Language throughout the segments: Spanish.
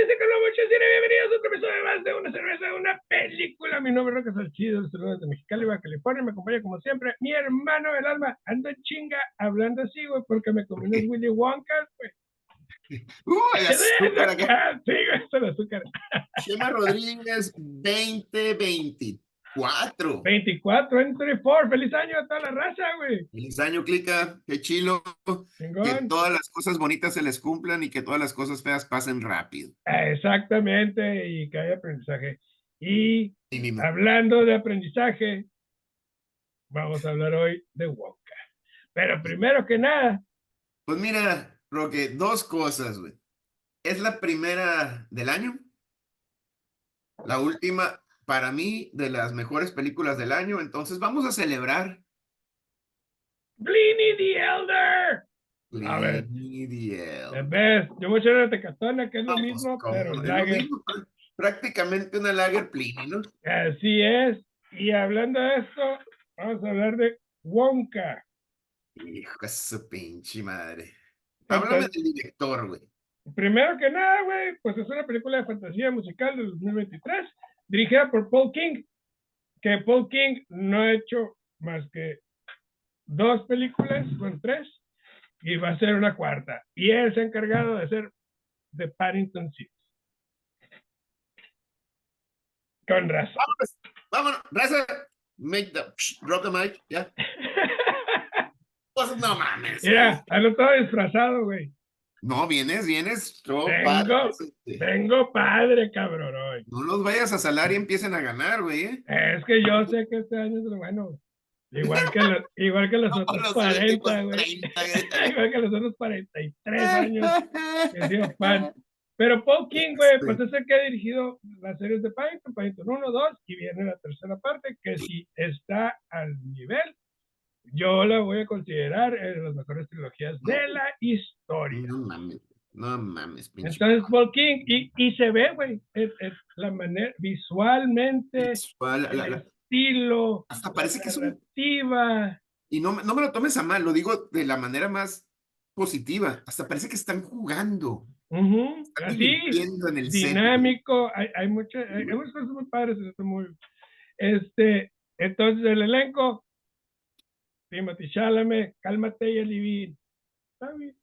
dice cine, bienvenidos a otro episodio más de una cerveza de una película. Mi nombre es Roque Salchido, saludos de Mexicali, Baja California, me acompaña como siempre mi hermano del alma, ando chinga, hablando así, güey, porque me comí unos Willy Wonka, güey. Uh, el azúcar acá. Sí, güey, el azúcar. Chema Rodríguez 2024. 24, 24, feliz año a toda la raza, güey. Feliz año, Clica. Qué chilo. Que Chingón. todas las cosas bonitas se les cumplan y que todas las cosas feas pasen rápido. Exactamente, y que haya aprendizaje. Y hablando de aprendizaje, vamos a hablar hoy de Wonka. Pero primero que nada, Pues mira, Roque, dos cosas, güey. Es la primera del año. La última, para mí, de las mejores películas del año. Entonces vamos a celebrar. Bleeny the Elder. A ver. The The Elf. best. Yo mucho de Tecatona, que es lo Vamos, mismo, ¿cómo pero? Es lo lager. mismo, pr- Prácticamente una lager Pliny, ¿no? Así es. Y hablando de esto, vamos a hablar de Wonka. Hijo de su pinche madre. Háblame del director, güey. Primero que nada, güey, pues es una película de fantasía musical del 2023, dirigida por Paul King, que Paul King no ha hecho más que dos películas, con tres, y va a ser una cuarta. Y él se ha encargado de hacer The Paddington Six. Con razón. Vámonos, vámonos, raza. Make the, psh, drop the mic, ya. Pues no mames. Mira, ando todo disfrazado, güey. No, vienes, vienes. todo Vengo. padre, este. Tengo padre, cabrón, hoy. No los vayas a salar y empiecen a ganar, güey. ¿eh? Es que yo sé que este año es lo bueno. Igual que los, igual que los No, otros los 40, últimos güey. 30, güey. Igual que los otros 43 años que sido fan. Pero Paul King, güey, Sí. pues es el que ha dirigido las series de Paddington, Paddington 1, 2, y viene la tercera parte, que si está al nivel, yo la voy a considerar en las mejores trilogías de la historia. No mames, no mames, pinche. Entonces, Paul King, y, y se ve, güey, es, es la manera, visualmente, Visual, la- el la- estilo, hasta parece que es un narrativa. Y no, me- no me lo tomes a mal, lo digo de la manera más positiva. Hasta parece que están jugando. Ujú, Están Así, en el dinámico, hay, hay, muchas, hay, hay muchas cosas muy padres. Este, entonces el elenco, Timothy Chalamet, cálmate y Alivin. Está bien.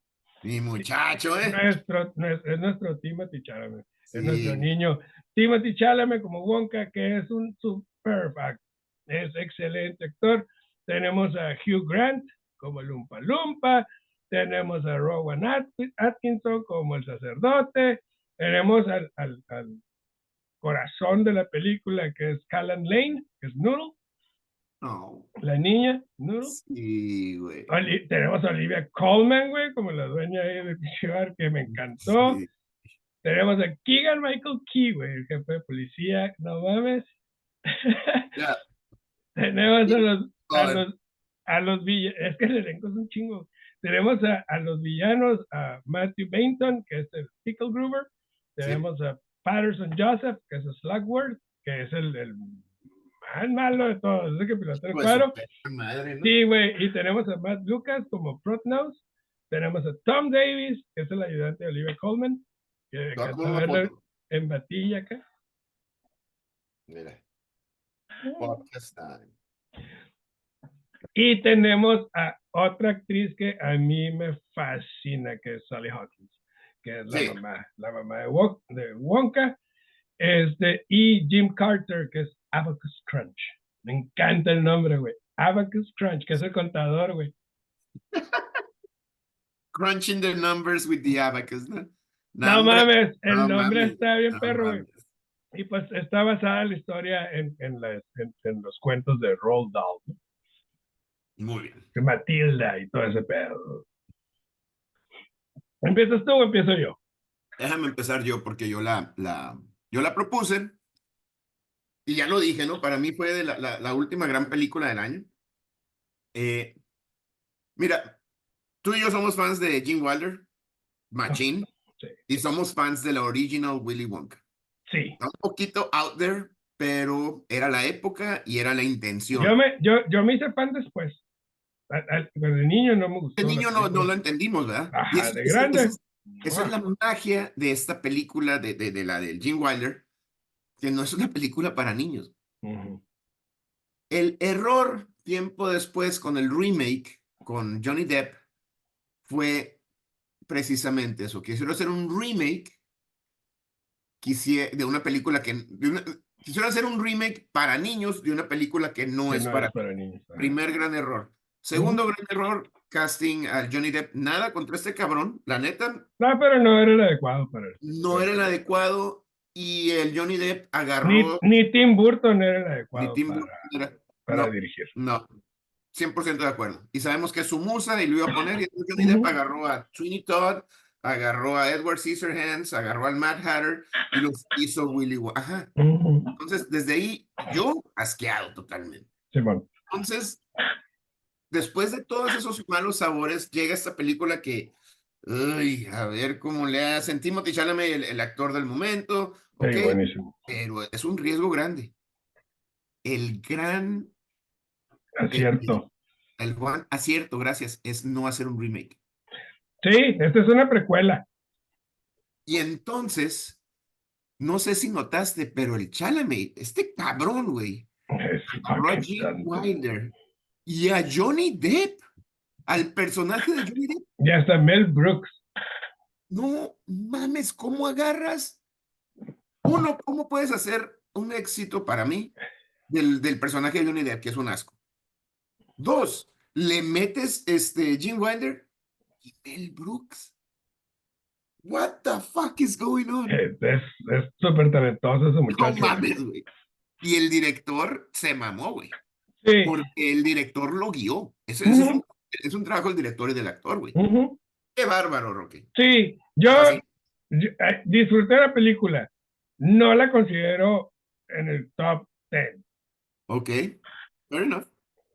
Mi muchacho, ¿eh? Nuestro, nues- es nuestro Timothy Chalamet, es nuestro Sí. niño. Timothy Chalamet como Wonka, que es un super act- es excelente actor. Tenemos a Hugh Grant como Lumpa Lumpa, tenemos a Rowan At- Atkinson como el sacerdote, tenemos al, al- al corazón de la película que es Callan Lane, que es Noodle, No, la niña, Noodle. sí, güey. Oli- tenemos a Olivia Colman, güey, como la dueña ahí de pinche bar, que me encantó. Sí. Tenemos a Keegan Michael Key, güey, el jefe de policía, no mames. Ya. Tenemos a los, a los, a los villanos, es que el elenco es un chingo. Tenemos a, a los villanos, a Matthew Bainton, que es el Pickle Groover. Tenemos a Patterson Joseph, que es el Slugworth, que es el, el más malo de todos, es el que pilotea el su cuadro. madre, ¿no? Sí, güey, y tenemos a Matt Lucas como Protnose. Tenemos a Tom Davis, que es el ayudante de Olivia Colman, que verlo en batilla acá. Mira. Podcast time. Y tenemos a otra actriz que a mí me fascina, que es Sally Hawkins, que es la Sí. mamá, la mamá de Wonka. Este, y Jim Carter, que es Abacus Crunch. Me encanta el nombre, güey. Abacus Crunch, que es el contador, güey. Crunching the numbers with the abacus, ¿no? No mames, el no nombre mames, está bien no perro, güey. Y pues está basada la historia en, en, las- en- en los cuentos de Roald Dahl. Muy bien. de Matilda y todo ese pedo. ¿Empiezas tú o empiezo yo? Déjame empezar yo porque yo la, la, yo la propuse y ya lo dije, ¿no? Para mí fue de la, la, la última gran película del año. Eh, mira, tú y yo somos fans de Gene Wilder, Machine, Sí. y somos fans de la original Willy Wonka. Sí. Está un poquito out there, pero era la época y era la intención. Yo me, yo, yo me hice fan después. Pero de niño no me gustó. de niño no, no lo entendimos, ¿verdad? Ajá, eso- de grande. Esa es la magia de esta película, de, de, de la del Gene Wilder, que no es una película para niños. El error tiempo después con el remake con Johnny Depp fue precisamente eso. Quisieron hacer un remake de una película que... de una- quisieron hacer un remake para niños de una película que no Que es no para... es para niños. Primer gran error. Segundo gran error, casting a Johnny Depp. Nada contra este cabrón. La neta, No, pero no era el adecuado para él. no era el adecuado y el Johnny Depp Ni, agarró... ni Tim Burton era el ni adecuado Tim para, Burton era- para no. dirigir. No, 100% de acuerdo. Y sabemos que es su musa y lo iba a poner. Y Johnny Depp agarró a Sweeney Todd, agarró a Edward Scissorhands, agarró al Mad Hatter y los hizo Willy Wonka. Ajá. Entonces, desde ahí, yo asqueado totalmente. Simón. Entonces, después de todos esos malos sabores, llega esta película que, uy, a ver cómo le hacen. Timothy Chalamet, el, el actor del momento, Sí, ok, buenísimo. pero es un riesgo grande. El gran Acierto. El gran acierto, gracias, es no hacer un remake. Sí, esta es una precuela. Y entonces, no sé si notaste, pero el Chalamet, este cabrón, güey, a santo. Wilder y a Johnny Depp, al personaje de Johnny Depp. Y hasta Mel Brooks. No mames, ¿cómo agarras? Uno, ¿cómo puedes hacer un éxito para mí del, del personaje de Johnny Depp, que es un asco? Dos, le metes este Gene Wilder y Mel Brooks. What the fuck is going on? Es es es súper talentoso ese No muchacho. mames, güey. Y el director se mamó, güey. Sí. Porque el director lo guió. Eso es, un, es un trabajo del director y del actor, güey. Qué bárbaro, Roque. Sí, yo, yo, eh, disfruté la película. No la considero en el top 10. Ok. Fair enough.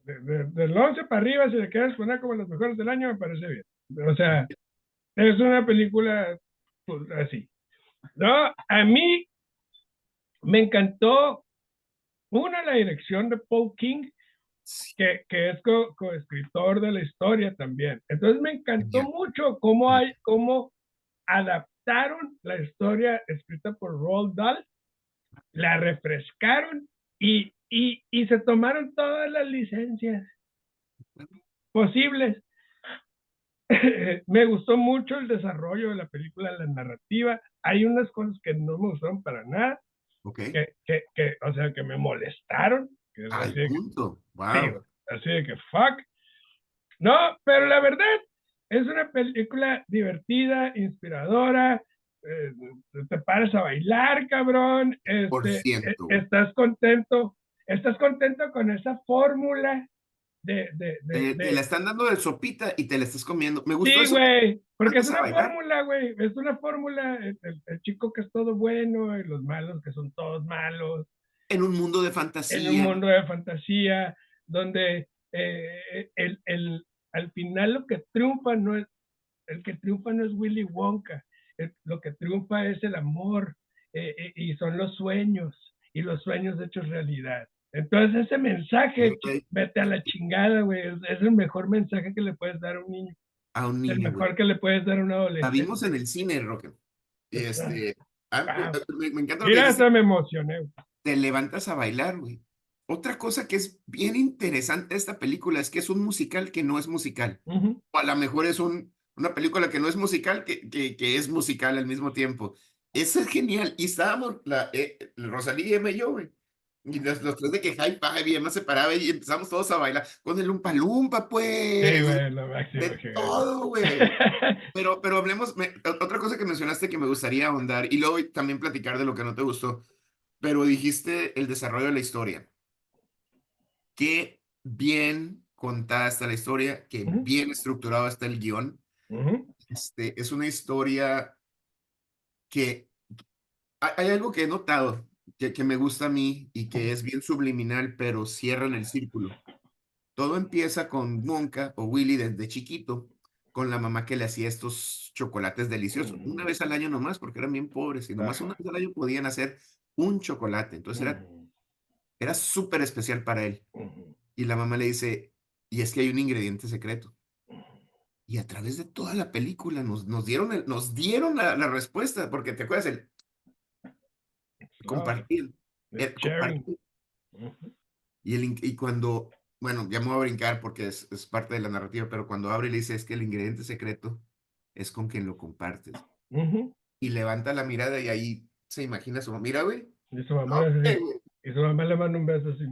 De- de- del 11 para arriba, si le quieres poner como las mejores del año, me parece bien. O sea, es una película pues, así. No, a mí me encantó, una, la dirección de Paul King, que, que es co- coescritor de la historia también. Entonces me encantó Genial. mucho cómo, hay, cómo adaptaron la historia escrita por Roald Dahl, la refrescaron y, y, y se tomaron todas las licencias posibles. me gustó mucho el desarrollo de la película, la narrativa. Hay unas cosas que no me gustaron para nada, Ok. que, que, que, o sea, que me molestaron. Que es así de punto. Sí, Wow. güey, así de que fuck. No, pero la verdad es una película divertida, inspiradora. eh, te paras a bailar, cabrón. Por este, ciento, eh, güey. estás contento, estás contento con esa fórmula de, de, de- Te, la están dando de sopita y te la estás comiendo. Me gustó Sí, güey, porque es una fórmula, güey, es una fórmula, el, el- el chico que es todo bueno y los malos que son todos malos, En un mundo de en fantasía. un mundo de fantasía, donde eh, el, el- al final lo que triunfa no es, el que triunfa no es Willy Wonka, el- lo que triunfa es el amor eh, eh, y son los sueños y los sueños hechos realidad. Entonces ese mensaje, vete a la chingada, güey, es, es el mejor mensaje que le puedes dar a un niño, A un el niño. güey. mejor que le puedes dar a un La adolescente. vimos en el cine, Roque. Este, ah, Wow. me, me encanta Mira, hasta me emocioné. te levantas a bailar, güey. Otra cosa que es bien interesante esta película es que es un musical que no es musical. Ujú. O a lo mejor es un, una película que no es musical, que, que, que es musical al mismo tiempo. Eso es genial. Y estábamos, la, eh, Rosalía, Emma y yo, güey. Y los, los tres de que five y Emma se paraba y empezamos todos a bailar con el Lumpa Lumpa, pues. Sí, güey, lo máximo. de que- todo, güey. Pero, pero hablemos, me- otra cosa que mencionaste que me gustaría ahondar y luego también platicar de lo que no te gustó, pero dijiste el desarrollo de la historia. Qué bien contada está la historia, qué bien estructurado está el guion. Este, es una historia que hay, algo que he notado que, que me gusta a mí y que es bien subliminal, pero cierra en el círculo. Todo empieza con Wonka o Willy desde chiquito, con la mamá que le hacía estos chocolates deliciosos, una vez al año nomás, porque eran bien pobres y nomás una vez al año podían hacer un chocolate. Entonces era, Ujú. Era súper especial para él. Y la mamá le dice, y es que hay un ingrediente secreto. Y a través de toda la película nos, nos dieron, el- nos dieron la, la respuesta, porque te acuerdas el compartir, el. Y, el, y cuando, bueno, ya me voy a brincar porque es, es parte de la narrativa, pero cuando abre y le dice es que el ingrediente secreto es con quien lo compartes. Y levanta la mirada y ahí se imagina su mira, güey. Y su mamá, No, y su mamá le manda un beso así.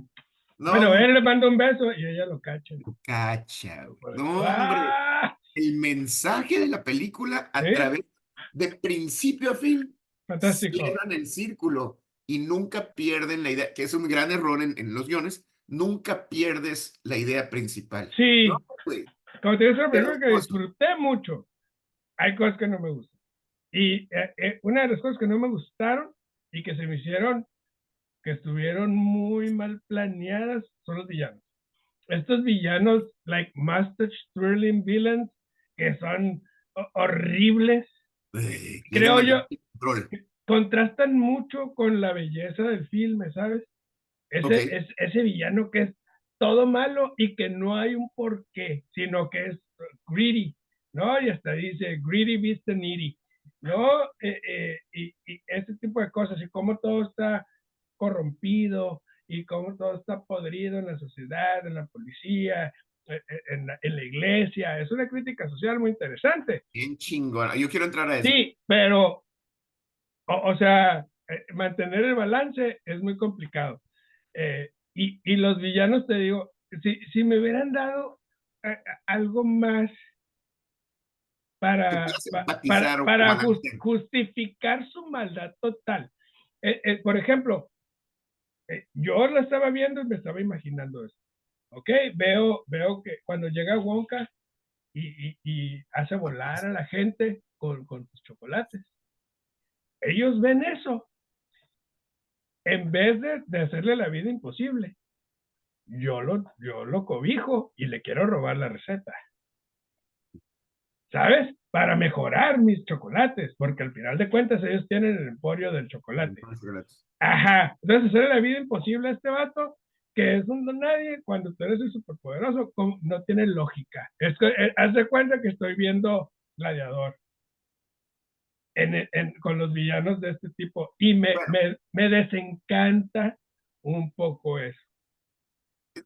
no, bueno, él le manda un beso y ella lo cacha. cacha, güey. Pues, No, hombre. ¡ah! El mensaje de la película a ¿Sí? través de principio a fin Fantástico. cierran el círculo y nunca pierden la idea, que es un gran error en, en los guiones, nunca pierdes la idea principal. Sí, No, como te digo, es una película que disfruté mucho. Hay cosas que no me gustan. Y eh, eh, una de las cosas que no me gustaron y que se me hicieron, que estuvieron muy mal planeadas, son los villanos. Estos villanos, like mustache twirling villains, que son ho- horribles, Eh, Creo yo- control. contrastan mucho con la belleza del filme, ¿sabes? Ese, Ok. es- ese villano que es todo malo y que no hay un porqué, sino que es greedy, ¿no? Y hasta dice greedy the needy, ¿no? Eh, eh, y, y ese tipo de cosas, y cómo todo está corrompido y cómo todo está podrido en la sociedad, en la policía, eh, eh, en la, en la iglesia. Es una crítica social muy interesante. Bien chingona. Yo quiero entrar a eso. Sí, pero, o, o sea, eh, mantener el balance es muy complicado. Eh, y, y los villanos, te digo, si, si me hubieran dado eh, algo más para, para, justificar su maldad total. Eh, eh, por ejemplo, eh, yo la estaba viendo y me estaba imaginando eso. ¿Ok? Veo, veo que cuando llega Wonka y, hace volar a la gente con, con sus chocolates. Ellos ven eso. En vez de, de hacerle la vida imposible, yo lo, yo lo cobijo y le quiero robar la receta. ¿Sabes? Para mejorar mis chocolates, porque al final de cuentas ellos tienen el emporio del chocolate. Ajá. Entonces hacerle la vida imposible a este vato, que es un nadie, cuando tú eres el superpoderoso, no tiene lógica. Es que, eh, haz de cuenta que estoy viendo Gladiador. En, en- con los villanos de este tipo. Y me, Bueno. me, me desencanta un poco eso.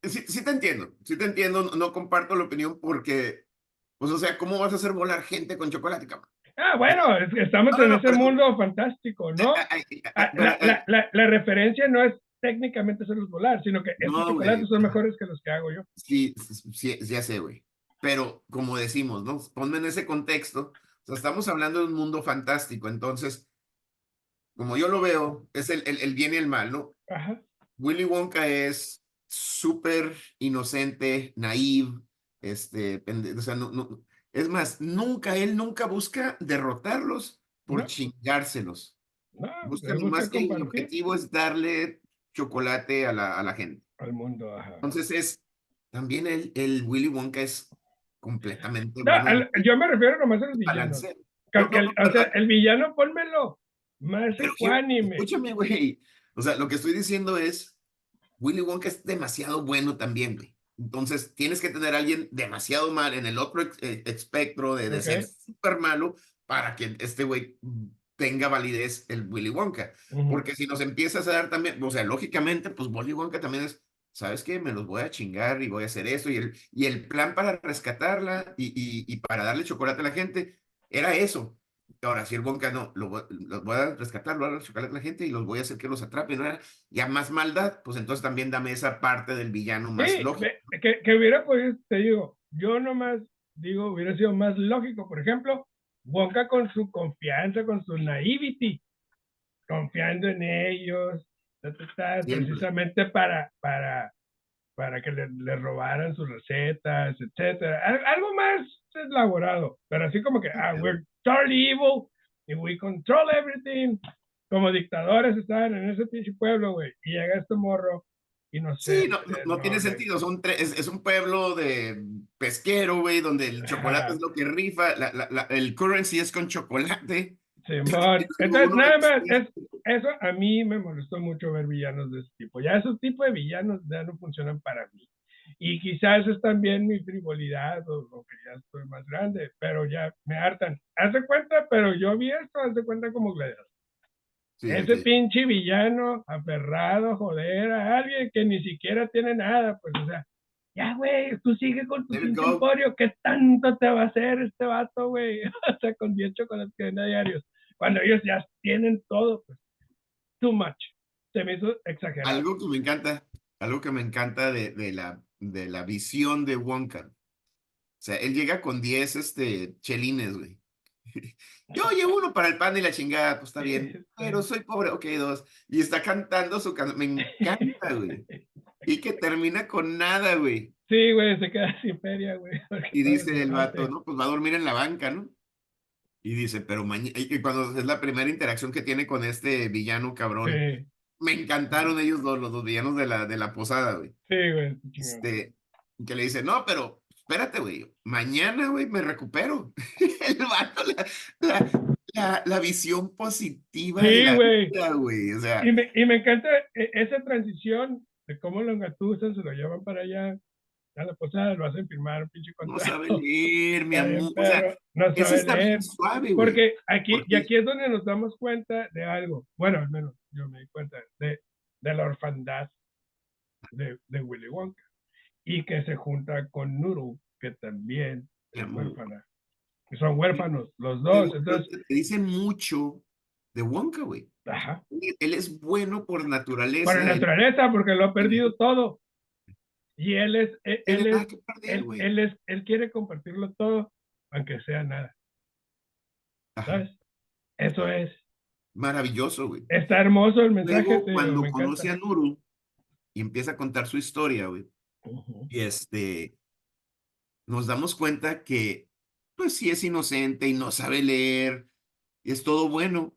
Sí, sí te entiendo, sí te entiendo, no, no comparto la opinión porque, pues, o sea, ¿cómo vas a hacer volar gente con chocolate, cabrón? Ah, bueno, estamos No, en no, ese pero- mundo fantástico, ¿no? Ah, La, la- la- la referencia no es técnicamente hacerlos volar, sino que estos chocolates son mejores que los que hago yo. Sí, sí, ya sé, güey. Pero como decimos, ¿no? Ponme en ese contexto. O sea, estamos hablando de un mundo fantástico. Entonces, como yo lo veo, es el, el, el bien y el mal, ¿no? Ajá. Willy Wonka es súper inocente, naive, este, o sea, no, no, es más, nunca, él nunca busca derrotarlos por No. chingárselos. No, Busca gusta nomás que el objetivo es darle chocolate a la, a la gente. al mundo. Ajá. Entonces es, también el, el Willy Wonka es completamente No, bueno, al- yo me refiero nomás a los villanos. el- o sea, el villano, pónmelo más ecuánime. Escúchame, güey. O sea, lo que estoy diciendo es, Willy Wonka es demasiado bueno también, güey. Entonces, tienes que tener a alguien demasiado mal en el otro eh, espectro de, de ser súper malo para que este güey tenga validez el Willy Wonka. Porque si nos empiezas a dar también, o sea, lógicamente, pues Willy Wonka también es, ¿sabes qué? Me los voy a chingar y voy a hacer eso. Y el, y el plan para rescatarla y, y, y para darle chocolate a la gente era eso. Ahora, si el Wonka no, lo los voy a rescatar, lo voy a chocolate a la gente y los voy a hacer que los atrapen, ¿no? Ya más maldad, pues entonces también dame esa parte del villano más Sí, lógico. que, que hubiera podido, te digo, yo nomás digo, hubiera sido más lógico, por ejemplo, Wonka con su confianza, con su naivety, confiando en ellos, precisamente para, para, para que le, le robaran sus recetas, etcétera. Al- algo más elaborado, pero así como que, ah, we're totally evil y we control everything. Como dictadores estaban en ese pinche pueblo, güey, y llega este morro y no sé. Sí, no, no, no tiene güey. sentido. Son tres, es, es un pueblo de pesquero, güey, donde el chocolate Ajá. es lo que rifa, la- la- la- el currency es con chocolate. Como Entonces, nada más, es- eso a mí me molestó mucho ver villanos de ese tipo. Ya esos tipos de villanos ya no funcionan para mí. Y quizás es también mi frivolidad o, o que ya estoy más grande, pero ya me hartan. Haz de cuenta, pero yo vi esto, haz de cuenta como gladiador. Sí, Ese sí. pinche villano aferrado, joder, a alguien que ni siquiera tiene nada, pues, o sea, ya, güey, tú sigue con tu emporio, ¿qué tanto te va a hacer este vato, güey? O sea, con 10 chocolates que vende diarios, cuando ellos ya tienen todo, pues, too much. Se me hizo exagerado. Algo que me encanta, algo que me encanta de, de la, de la visión de Wonka. O sea, él llega con 10 este, chelines, güey. Yo llevo uno para el pan y la chingada, pues está bien. Pero soy pobre, ok, dos. Y está cantando su canción. Me encanta, güey. Y que termina con nada, güey. Sí, güey, se queda sin feria, güey. Y dice el vato. ¿no? Pues va a dormir en la banca, ¿no? Y dice, pero mañana, y cuando es la primera interacción que tiene con este villano cabrón, Sí, me encantaron ellos dos, los dos villanos de la, de la posada, güey. sí, güey. Este, que le dice, no, pero espérate, güey, mañana, güey, me recupero. El vato, la, la, la, la visión positiva de Sí, la güey. vida, güey, o sea, Y me, y me encanta e- esa transición de cómo lo engatusan, se lo llevan para allá a la posada, lo hacen firmar un pinche no contrato. sabe leer, mi amor, o sea, no sabe está leer. suave. Porque aquí, y Porque- aquí es donde nos damos cuenta de algo. Bueno, al menos yo me di cuenta de, de la orfandad de, de Willy Wonka. Y que se junta con Noodle, que también es huérfana. Y son huérfanos los Pero- dos. pero Entonces, te dice mucho de Wonka, güey. ajá. Él- es bueno por naturaleza. Por naturaleza, porque lo ha perdido todo. Y él es, él, tiene él es, perder, él, es, él quiere compartirlo todo, aunque sea nada, Ajá, ¿sabes? Eso es. Maravilloso, güey. Está hermoso el mensaje. Luego, cuando me conoce encanta. a Nuru y empieza a contar su historia, güey, y este, nos damos cuenta que, pues sí es inocente y no sabe leer, y es todo bueno,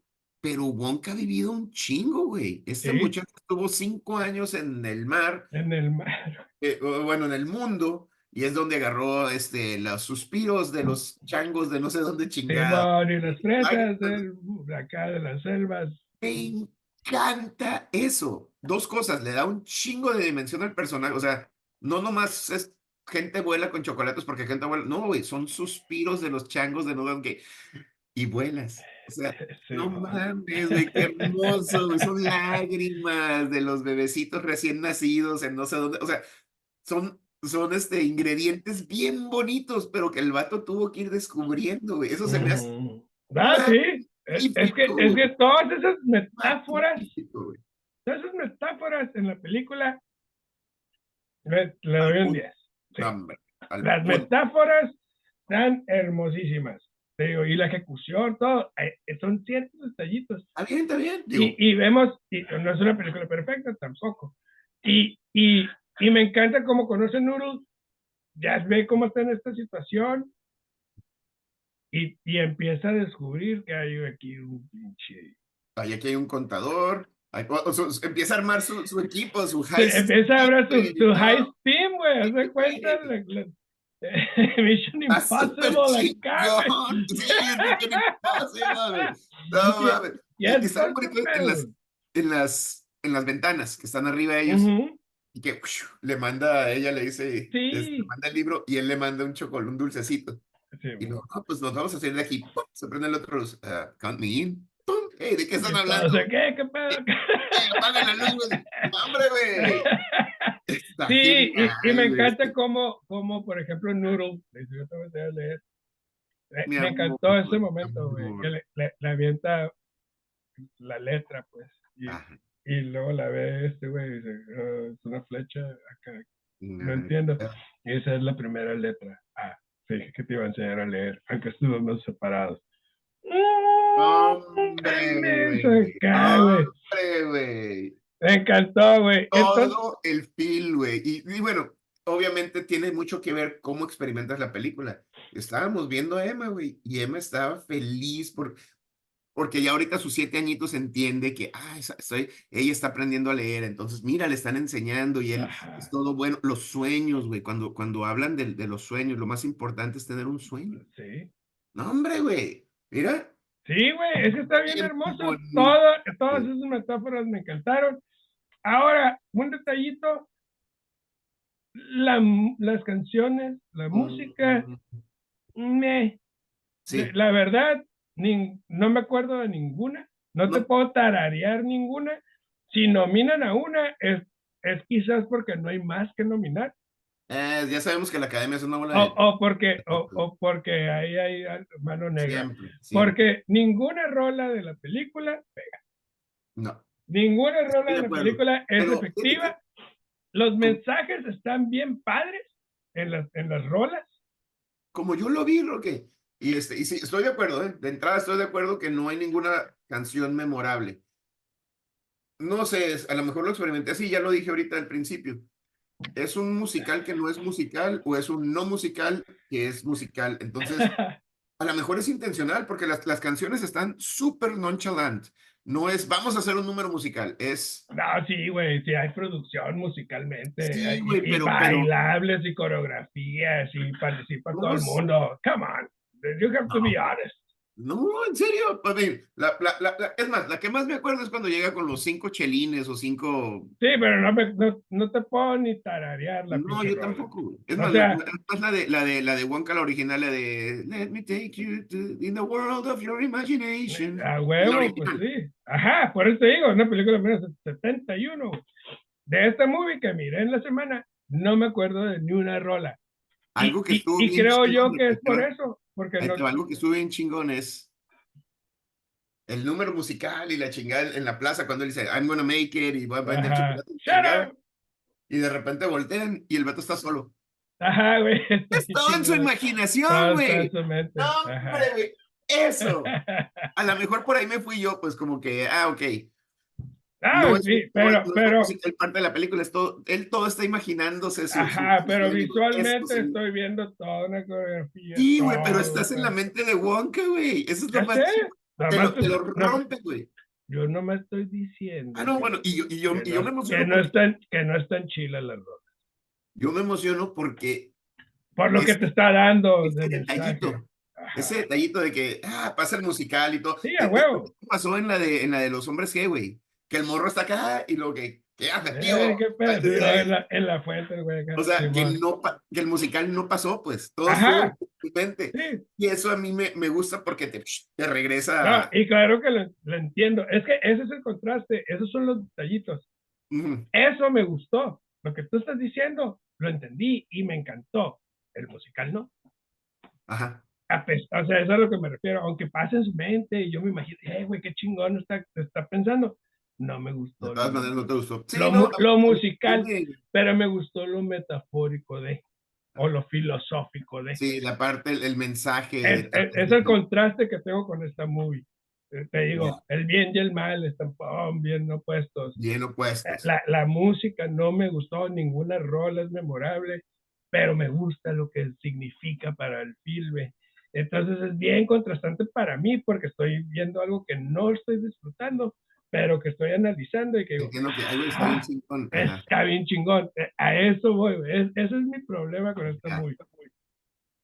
pero Wonka ha vivido un chingo, güey. Este Sí. muchacho estuvo cinco años en el mar, En el mar. eh, bueno, en el mundo, y es donde agarró este, los suspiros de los changos de no sé dónde chingada. Simón y las fresas de acá de las selvas. Me encanta eso. Dos cosas, le da un chingo de dimensión al personaje. O sea, no nomás es gente vuela con chocolates porque gente vuela. No, güey, son suspiros de los changos de no que y vuelas. O sea, no mames, güey, qué hermoso, güey. Son lágrimas de los bebecitos recién nacidos en no sé dónde. O sea, son, son este, ingredientes bien bonitos, pero que el vato tuvo que ir descubriendo, güey. Eso se me hace. Ah, sí. Es, es que, es que todas esas metáforas, todas esas metáforas en la película, le, doy un punto. 10. Sí. No, hombre, al Las metáforas están hermosísimas. Digo, y la ejecución, todo, eh, son ciertos detallitos. Está bien, está bien. Y, y vemos, y no es una película perfecta tampoco. Y, y, y me encanta cómo conoce Noodle, ya ve cómo está en esta situación y, y empieza a descubrir que hay aquí un pinche. aquí hay un contador. o- empieza a armar su, su equipo, su high empieza a abrir su, su high steam, güey, haz de cuenta. la- la- Mission Impossible chingón. Sí, Mission Impossible. No mames. Y Y este cool en las, en las, en las ventanas que están arriba de ellos. Ujú. Y que ush, le manda a ella, le dice, Sí. este, le manda el libro y él le manda un chocolate, un dulcecito. Sí, Y luego, ah, pues nos vamos a salir de aquí. ¡Pum! Se prende el otro luz. ah, count me in. ¡Pum! Hey, ¿de qué están hablando? todo, ¿Qué? ¿Qué pedo? ¡Eh, apaga la luz, güey! ¡Hombre, güey! Sí, y, y me encanta cómo, cómo, por ejemplo, Noodle, yo te voy a leer. Eh, Me encantó ese momento, güey, que le, le- le avienta la letra, pues, y, luego la ve este güey y dice, "Ah, es una flecha acá, no No entiendo. Y esa es la primera letra. Ah, sí, que te iba a enseñar a leer, aunque estuvimos separados. Hombre, güey. Me encantó, güey. Entonces, Todo el feel, güey. Y, y bueno, obviamente tiene mucho que ver cómo experimentas la película. Estábamos viendo a Emma, güey, y Emma estaba feliz por, porque ya ahorita a sus siete añitos entiende que, ah, estoy, ella está aprendiendo a leer, entonces, mira, le están enseñando y él Ajá. es todo bueno. Los sueños, güey, cuando, cuando hablan de, de los sueños, lo más importante es tener un sueño. sí. No, hombre, güey, mira. Sí, güey, es que está bien hermoso. Todo, todas esas metáforas me encantaron. Ahora, un detallito. la, las canciones, la música, me, Sí. la verdad, nin- no me acuerdo de ninguna, no, te No. puedo tararear ninguna. Si nominan a una, es, es quizás porque no hay más que nominar, Eh, ya sabemos que la academia es una bola de... o, o porque, o, o porque ahí hay mano negra. siempre, siempre. Porque ninguna rola de la película pega. No. Ninguna Estoy rola de de la película es pero- efectiva. Los mensajes están bien padres en las, en las rolas. Como yo lo vi, Roque. Y, este, y sí, estoy de acuerdo, ¿eh? De entrada estoy de acuerdo que no hay ninguna canción memorable. No sé, a lo mejor lo experimenté así, ya lo dije ahorita al principio. ¿Es un musical que no es musical o es un no musical que es musical? Entonces, a lo mejor es intencional porque las, las canciones están súper nonchalant. No es, vamos a hacer un número musical, es... No, sí, güey, sí hay producción musicalmente. Sí, hay- güey, y, pero- pero- bailables y coreografías y participa todo el mundo. Come on, you have to No. be honest. No, en serio. Ver, la, la, la, es más, la que más me acuerdo es cuando llega con los cinco chelines o cinco Sí, pero no, me, no, no te puedo ni tararear la No, yo rola. tampoco. Es O más, sea- la, de la de la de Wonka, la original, la de Let me take you to in the world of your imagination. A huevo, pues sí. Ajá, por eso te digo, una película de 1971. De esta movie que miré en la semana, no me acuerdo de ni una rola. Y- Algo que y, y bien creo yo que es por eso, porque no, algo que estuvo bien chingón es el número musical y la chingada en la plaza cuando él dice I'm gonna make it y voy a vender chocolate y Shut chingada", up. y de repente voltean y el vato está solo. Ajá, güey. está Es todo en su imaginación, güey. en. No, hombre, güey. Eso. A lo mejor por ahí me fui yo, pues como que, ah, ok. Ah, no sí, no pero, no pero, musical, parte de la película es todo, él todo está imaginándose su, ajá, su- pero su- visualmente su- estoy viendo toda una coreografía. Sí, güey, pero estás en la mente de Wonka, güey. Eso es lo más Te más lo, te lo no- rompe, güey. yo no me estoy diciendo. Ah, no, que- bueno, y yo, y yo, que y yo no- me que emociono. no porque- están, que no están chilas las rolas. Yo me emociono porque Por lo que te está dando ese de detallito, Ajá. ese detallito de que, ah, pasa el musical y todo. Sí, a ¿Te- te- huevo. ¿qué pasó en la de, en la de los hombres G, güey? Que el morro está acá y lo que, ¿qué hace, tío? Eh, qué pedo, en, la, en la fuente, güey. acá, O sea, que, no, que el musical no pasó, pues. Todo Ajá. estuvo en tu mente. Sí, Y eso a mí me, me gusta porque te, te regresa. no, y claro que lo, lo entiendo. Es que ese es el contraste, esos son los detallitos. Eso me gustó. Lo que tú estás diciendo, lo entendí y me encantó. El musical no. Ajá. A pes- o sea, eso es a lo que me refiero. Aunque pase en su mente y yo me imagino, eh, güey, qué chingón está, está pensando. No me gustó. De todas lo- maneras no te gustó. Sí, lo, no, mu- lo musical, sí, pero me gustó lo metafórico de, o lo filosófico de. Sí, la parte, el, el mensaje. es, es- es el contraste que tengo con esta movie. Eh, Te digo, el bien y el mal están pum, bien opuestos. Bien opuestos. La, la música no me gustó, ninguna rola es memorable, pero me gusta lo que significa para el filme. Entonces es bien contrastante para mí porque estoy viendo algo que no estoy disfrutando, pero que estoy analizando y que digo, que algo está bien chingón. Ajá. está bien chingón. Eh, A eso voy. Es- ese es mi problema con esta Ya. movie.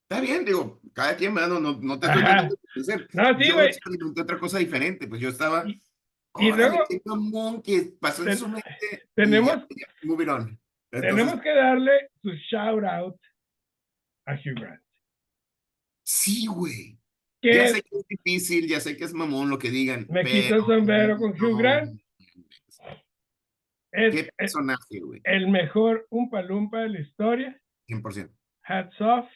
Está bien, digo, cada quien, ¿verdad? no, no, te estoy Ajá. convencer. No, sí, Yo güey. experimenté otra cosa diferente, pues yo estaba. Y- y luego- que pasó en Ten- su mente. y tenemos- moving on. Entonces, Tenemos que darle su shout out a Hugh Grant. Sí, güey. Ya sé que es difícil, ya sé que es mamón lo que digan. Me quito el sombrero con Hugh Grant. es, Qué personaje, güey. el mejor Umpa Lumpa de la historia. 100%. Hats off.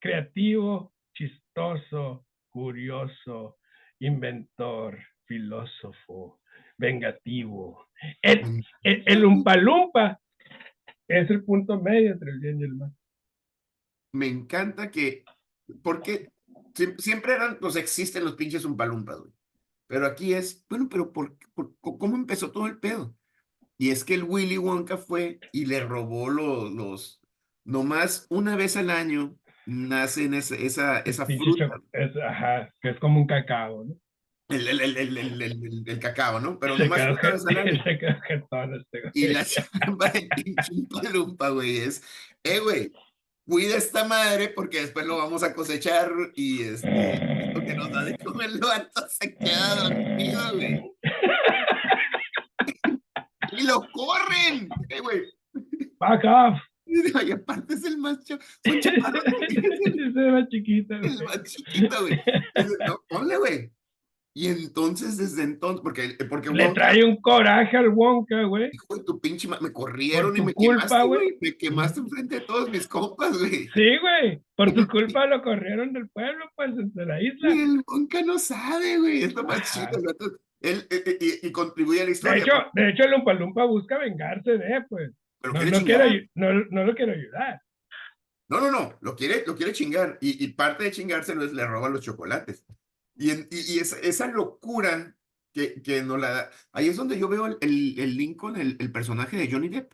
Creativo, chistoso, curioso, inventor, filósofo, vengativo. El, el, el Umpa Lumpa es el punto medio entre el bien y el mal. Me encanta que, porque siempre eran, pues existen los pinches umpalumpas, güey. Pero aquí es, bueno, pero por, por- ¿cómo empezó todo el pedo? Y es que el Willy Wonka fue y le robó los, los, nomás una vez al año nacen esa, esa, esa fruta, es, ajá, que es como un cacao, ¿no? el, el, el, el, cacao, ¿no? Pero nomás una vez al año. este. Y la chamba de pinche güey, es, eh, güey, cuida esta madre porque después lo vamos a cosechar y este, lo que nos da de comer el vato se queda dormido, güey. Y lo corren, güey. Back off. Y aparte es el más chaparro. Es el más chiquito. El güey. más chiquito, güey. No, ponle, güey. Y entonces, desde entonces, porque, porque Le Wonka, trae un coraje al Wonka, güey. hijo de tu pinche me corrieron y me culpa, quemaste, güey. güey. Me quemaste enfrente de todos mis compas, güey. Sí, güey. Por tu culpa lo corrieron del pueblo, pues, de la isla. Y el Wonka no sabe, güey. Es lo más Ajá. chido. vato- Él, eh, eh, y, y contribuye a la De historia. hecho, de hecho, el Lumpa Lumpa busca vengarse de, pues. pero No, no, quiere no, no lo quiere ayudar. No, no, no, lo quiere, lo quiere chingar y, y parte de chingárselo es le roba los chocolates. Y, en- y, y esa, esa locura que, que no la da, ahí es donde yo veo el, el, el link con el, el personaje de Johnny Depp,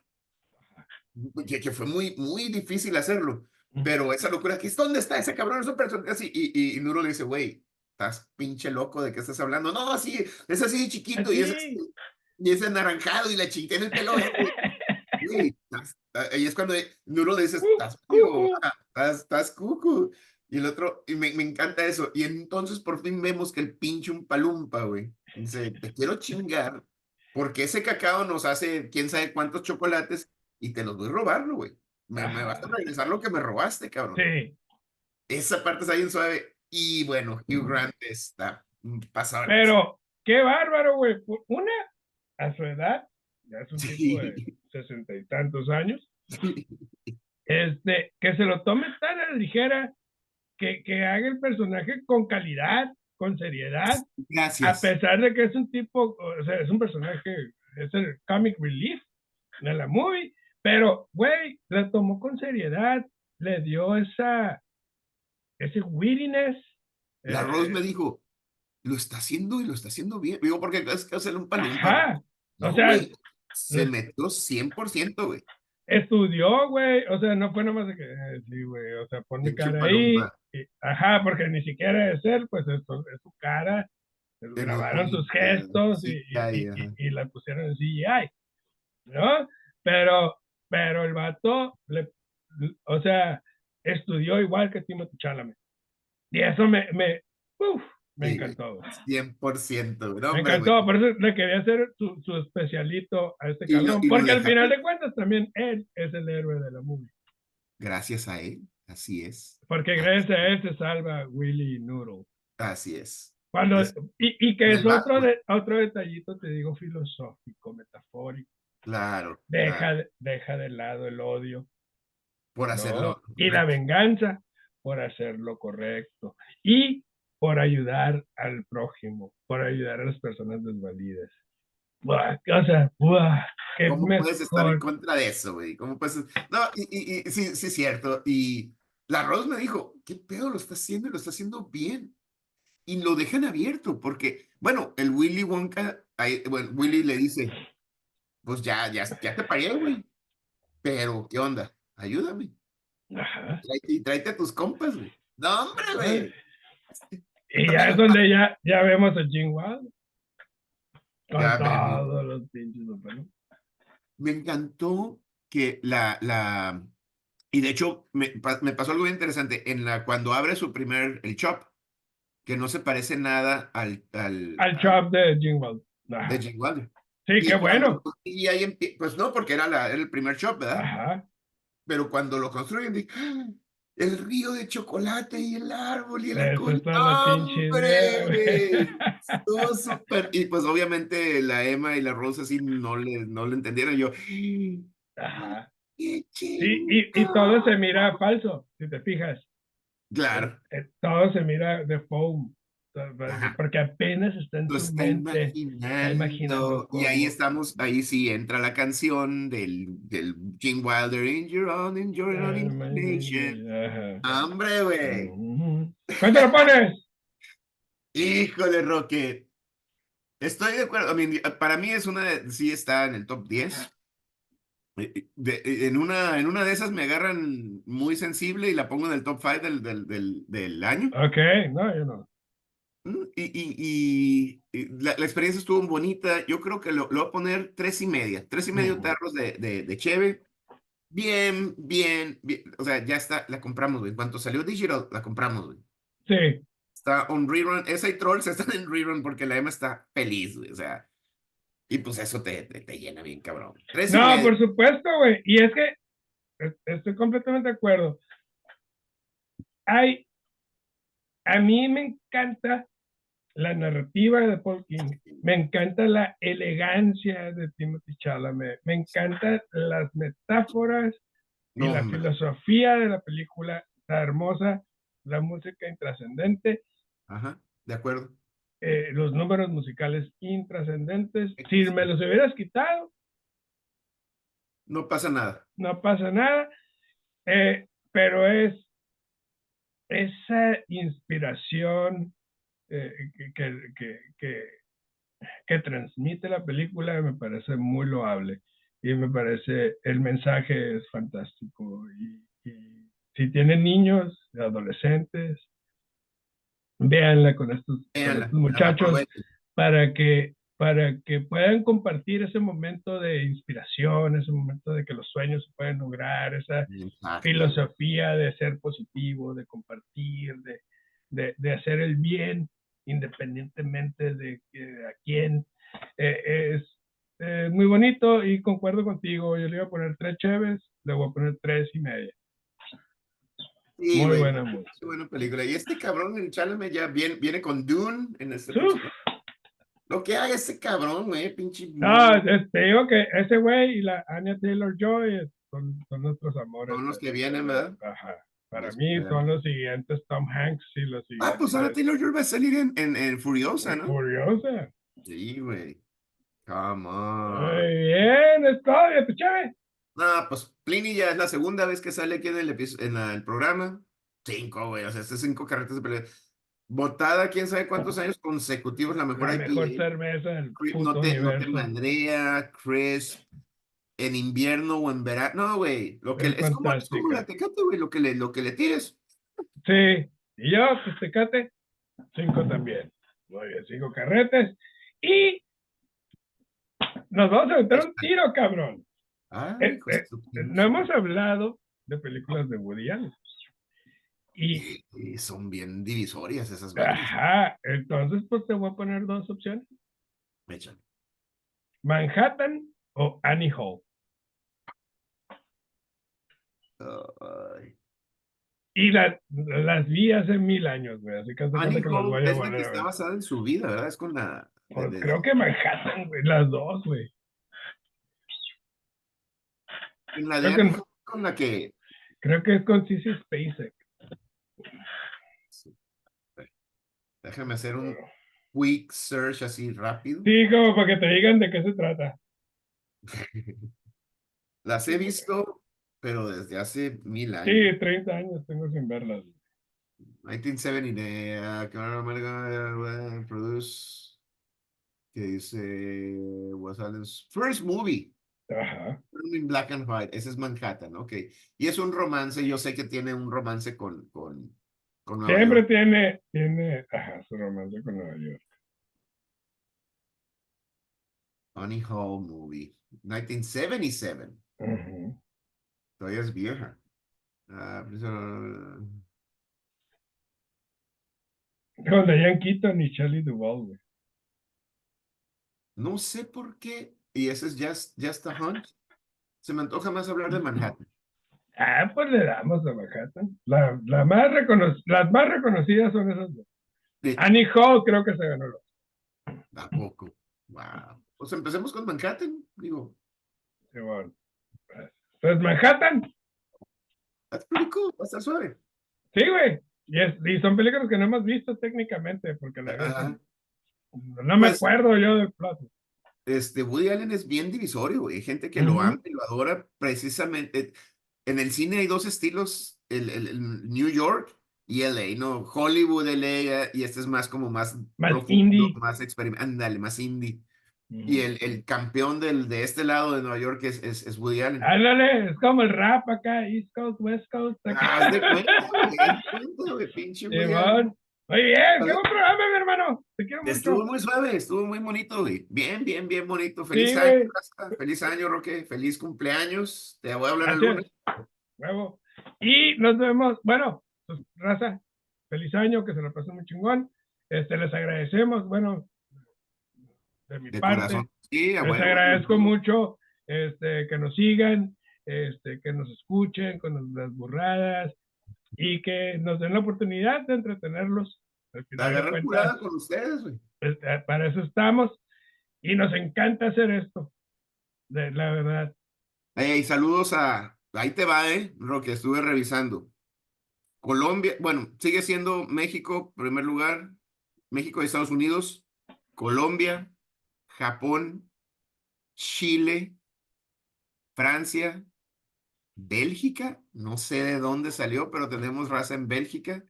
que, que fue muy, muy difícil hacerlo, pero esa locura, que es dónde está ese cabrón, es un personaje y, y, y Nuro le dice, güey, estás pinche loco, ¿de qué estás hablando? No, así, es así de chiquito y es, Así. y es anaranjado y la chingué en el pelo. ah, ahí es cuando Nuro le dice, estás cuco, ah, estás, estás cuco. Y el otro, y me, me encanta eso. Y entonces por fin vemos que el pinche un palumpa, güey, dice, te quiero chingar porque ese cacao nos hace quién sabe cuántos chocolates y te los voy a robar, güey. Me, me vas a regresar lo que me robaste, cabrón. Sí. Esa parte está bien suave. Y bueno, Hugh Grant está pasado. Pero, qué bárbaro, güey. Una, a su edad, ya es un tipo de Sí. sesenta y tantos años, Sí. este, que se lo tome tan a la ligera, que, que haga el personaje con calidad, con seriedad, a Gracias. pesar de que es un tipo, o sea, es un personaje, es el comic relief de la movie, pero, güey, la tomó con seriedad, le dio esa, ese wittiness. La eh, Rose me dijo, lo está haciendo y lo está haciendo bien. Digo, porque es que hacerle un palumpa. Ajá, No, o sea, se metió 100%, güey. Estudió, güey, o sea, no fue nomás de que, eh, sí, güey, o sea, pon mi cara ahí, y- ajá, porque ni siquiera es él, pues es, es su cara, grabaron sus gestos y, y- la pusieron en CGI, ¿no? Pero, pero el vato, le, o sea, estudió igual que Timothy Chalamet, y eso me, me, uf, me Sí, encantó, güey. 100%, güey. No, Me encantó, por eso le quería hacer su, su especialito a este cabrón, porque al final de cuentas también él es el héroe de la movie. Gracias a él, así es. Porque gracias a él se salva Willy Noodle. Así es. Cuando, Es- y, y que es otro, de, otro detallito, te digo, filosófico, metafórico. Claro. Deja, claro, de- deja de lado el odio por ¿no? hacerlo. y la venganza por hacer lo correcto y por ayudar al prójimo, por ayudar a las personas desvalidas. Buah, o sea, buah, qué ¿Cómo puedes estar en mejor. contra de eso, güey? ¿Cómo puedes? No, y, y- y sí, sí es cierto. Y la Rose me dijo, ¿qué pedo lo está haciendo? y Lo está haciendo bien. Y lo dejan abierto, porque, bueno, el Willy Wonka, ahí- bueno, Willy le dice, pues ya, ya, ya te pagué, güey. Pero, ¿qué onda? Ayúdame. Ajá. Tráete, y tráete a tus compas, güey. No, hombre, güey. Y ya es donde ya, ya vemos a Jim Wild. Con Ya vemos. todos los pinches ¿no? Me encantó que la, la, y de hecho me, me pasó algo bien interesante en la, cuando abre su primer, el shop, que no se parece nada al, al, Al chop de. Ajá. de Wilder. Sí, Y qué cuando- bueno. Y ahí pues no, porque era, la, era el primer shop, ¿verdad? Ajá. Pero cuando lo construyen, dije, "Ah, el río de chocolate y el árbol y el Eso arcoíris". está la pinche ¡Hombre! Estuvo súper. Y pues obviamente la Emma y la Rosa así no le, no le entendieron. Yo, Ajá. ¡qué Sí, y, y todo se mira falso, si te fijas. Claro. Eh, Todo se mira de foam. Porque apenas está en Lo su está mente. imaginando. imaginando Y ahí estamos, ahí sí entra la canción del, del Gene Wilder, In Your Own, In Your Own Imagination. ¡Hombre, güey! ¿Cuánto lo pones? Híjole, Roque. Estoy de acuerdo. I mean, para mí es una de, sí está en el top 10. Eh, de- eh, en, una, en una de esas me agarran muy sensible y la pongo en el top 5 del, del, del, del año. Ok, no, yo no. Y, y, y- y la, la experiencia estuvo bonita. Yo creo que lo, lo voy a poner tres y media. Tres y medio tarros de, de, de cheve. Bien, bien, bien. O sea, ya está, la compramos, güey. En cuanto salió Digital, la compramos, güey. Sí, Está on rerun. Esa y Trolls están en rerun porque la Emma está feliz, güey. O sea. Y pues eso te, te, te llena bien, cabrón. no, por supuesto, güey. Y es que estoy completamente de acuerdo. Hay, a mí me encanta la narrativa de Paul King, me encanta la elegancia de Timothy Chalamet, me encantan las metáforas y la filosofía de la película, está hermosa, la música intrascendente. Ajá, de acuerdo. Eh, los números musicales intrascendentes. Si me los hubieras quitado. No pasa nada. No pasa nada. Eh, pero es esa inspiración eh, que, que, que, que, transmite la película me parece muy loable. Y me parece el mensaje es fantástico. Y, y si tienen niños, adolescentes, véanla con estos, muchachos para que para que puedan compartir ese momento de inspiración, ese momento de que los sueños se pueden lograr, esa filosofía de ser positivo, de compartir, de, de, de hacer el bien independientemente de, a quién. Eh, es eh, muy bonito y concuerdo contigo. Yo le iba a poner tres cheves, le voy a poner tres y media muy buena, muy buena película. Y este cabrón en Chalamet ya viene, viene con Dune en este Lo que haga ese cabrón, güey, pinche. No, te digo que ese güey y la Anya Taylor Joy son, son nuestros amores. Son los que vienen, ¿verdad? Ajá. Para mí son los siguientes Tom Hanks y los siguientes. Ah, pues Anya Taylor Joy va a salir en, en, en Furiosa, ¿no? Furiosa. Sí, güey. Come on. Muy bien, es todo, tu chave. No, pues Pliny ya es la segunda vez que sale aquí en el, en el programa. Cinco, güey. O sea, este cinco carretas de pelea. Votada, quién sabe cuántos años consecutivos, la mejor la mejor cerveza del no te, no te mandría, Chris, en invierno o en verano. No, güey. Lo que es, como, es como, la tecate, güey. Lo que le, lo que le tires. Sí. Y yo, pues tecate, cinco también. Muy bien, cinco carretes. Y nos vamos a meter un tiro, cabrón. Eh, eh, no hemos hablado de películas de Woody Allen. Y, son bien divisorias esas Ajá, entonces pues te voy a poner dos opciones. Manhattan o Annie Hall. Y la, las vi hace mil años, güey. Así que, Annie Hall es que está basada en su vida, ¿verdad? Es con la. Pues, creo que Manhattan, güey, las dos, güey. la de que, con la que. Creo que es con Sissy Spacek. Déjame hacer un quick search así rápido. Sí, como para que te digan de qué se trata. Las he visto, pero desde hace mil años. Sí, 30 años tengo sin verlas. 1970, que produce, que dice, was Allen's first movie. Ajá. In black and white, ese es Manhattan, ok. Y es un romance, yo sé que tiene un romance con, con, con Siempre tiene, tiene, ajá, su romance con Nueva York. Honey Hall Movie, 1977. Todavía es vieja. Uh, Con Diane Keaton y Shelley Duvall, No sé por qué y ese es Just, Just a Hunt. Se me antoja más hablar de Manhattan. Ah, pues le damos a Manhattan. La, la más las más reconocidas son esas dos. Annie Hall creo que se ganó. Tampoco. Wow. Pues empecemos con Manhattan, digo. Sí, bueno. Pues Manhattan. That's pretty cool, va a estar suave. Sí, güey. Y, es, y, son películas que no hemos visto técnicamente, porque la no me pues acuerdo yo del plato este, Woody Allen es bien divisorio, Hay gente que lo ama y lo adora precisamente. En el cine hay dos estilos, el, el, New York y LA, ¿no? Hollywood, LA, y este es más como más, más indie. Más experimental, más indie. Y el, el, campeón del, de este lado de Nueva York es, es, es Woody Allen. Ándale, es como el rap acá, East Coast, West Coast. Acá. de cuenta, pinche muy bien, qué buen programa, mi hermano. Te quiero mucho. Estuvo muy suave, estuvo muy bonito, güey. Bien, bien, bien bonito. Feliz año, feliz año, Roque. Feliz cumpleaños. Te voy a hablar el lunes. Nuevo. Y nos vemos. Bueno, pues, raza, feliz año, que se lo pasó muy chingón. Este, les agradecemos, bueno, de mi parte. Sí, a Les huevo, agradezco mucho este, que nos sigan, este, que nos escuchen con las burradas y que nos den la oportunidad de entretenerlos. Agarrar curada con ustedes, güey. eh, para eso estamos y nos encanta hacer esto, de, la verdad. Hey, saludos a. Ahí te va, eh, Roque, estuve revisando. Colombia, bueno, sigue siendo México, primer lugar. México y Estados Unidos, Colombia, Japón, Chile, Francia, Bélgica, no sé de dónde salió, pero tenemos raza en Bélgica.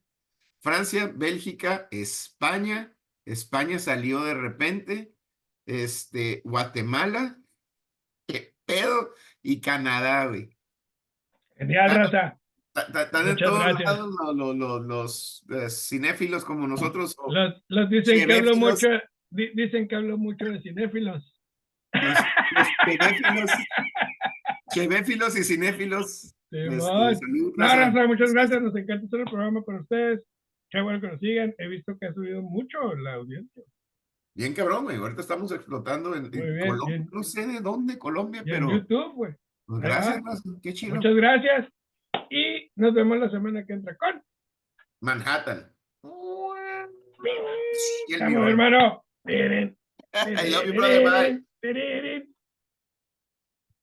Francia, Bélgica, España, España salió de repente, este, Guatemala, qué pedo, y Canadá, güey. Genial, Ah, raza. Están Muchas todos gracias. lados los, los, los, los, eh, cinéfilos como nosotros, Los, los dicen que hablo mucho, dicen que hablo mucho de cinéfilos. los, los cinéfilos, chevéfilos y cinéfilos. les- les No, raza, muchas gracias, nos encanta hacer el programa con ustedes. Qué bueno que nos sigan. He visto que ha subido mucho la audiencia. Bien cabrón, güey. Ahorita estamos explotando en, en Muy bien, Colombia. bien. No sé de dónde, Colombia, Y en pero YouTube, güey. pues, gracias, Qué chido. Muchas gracias. Y nos vemos la semana que entra con. Manhattan. Y el Estamos, hermano. Hey, love you, brother. Bye.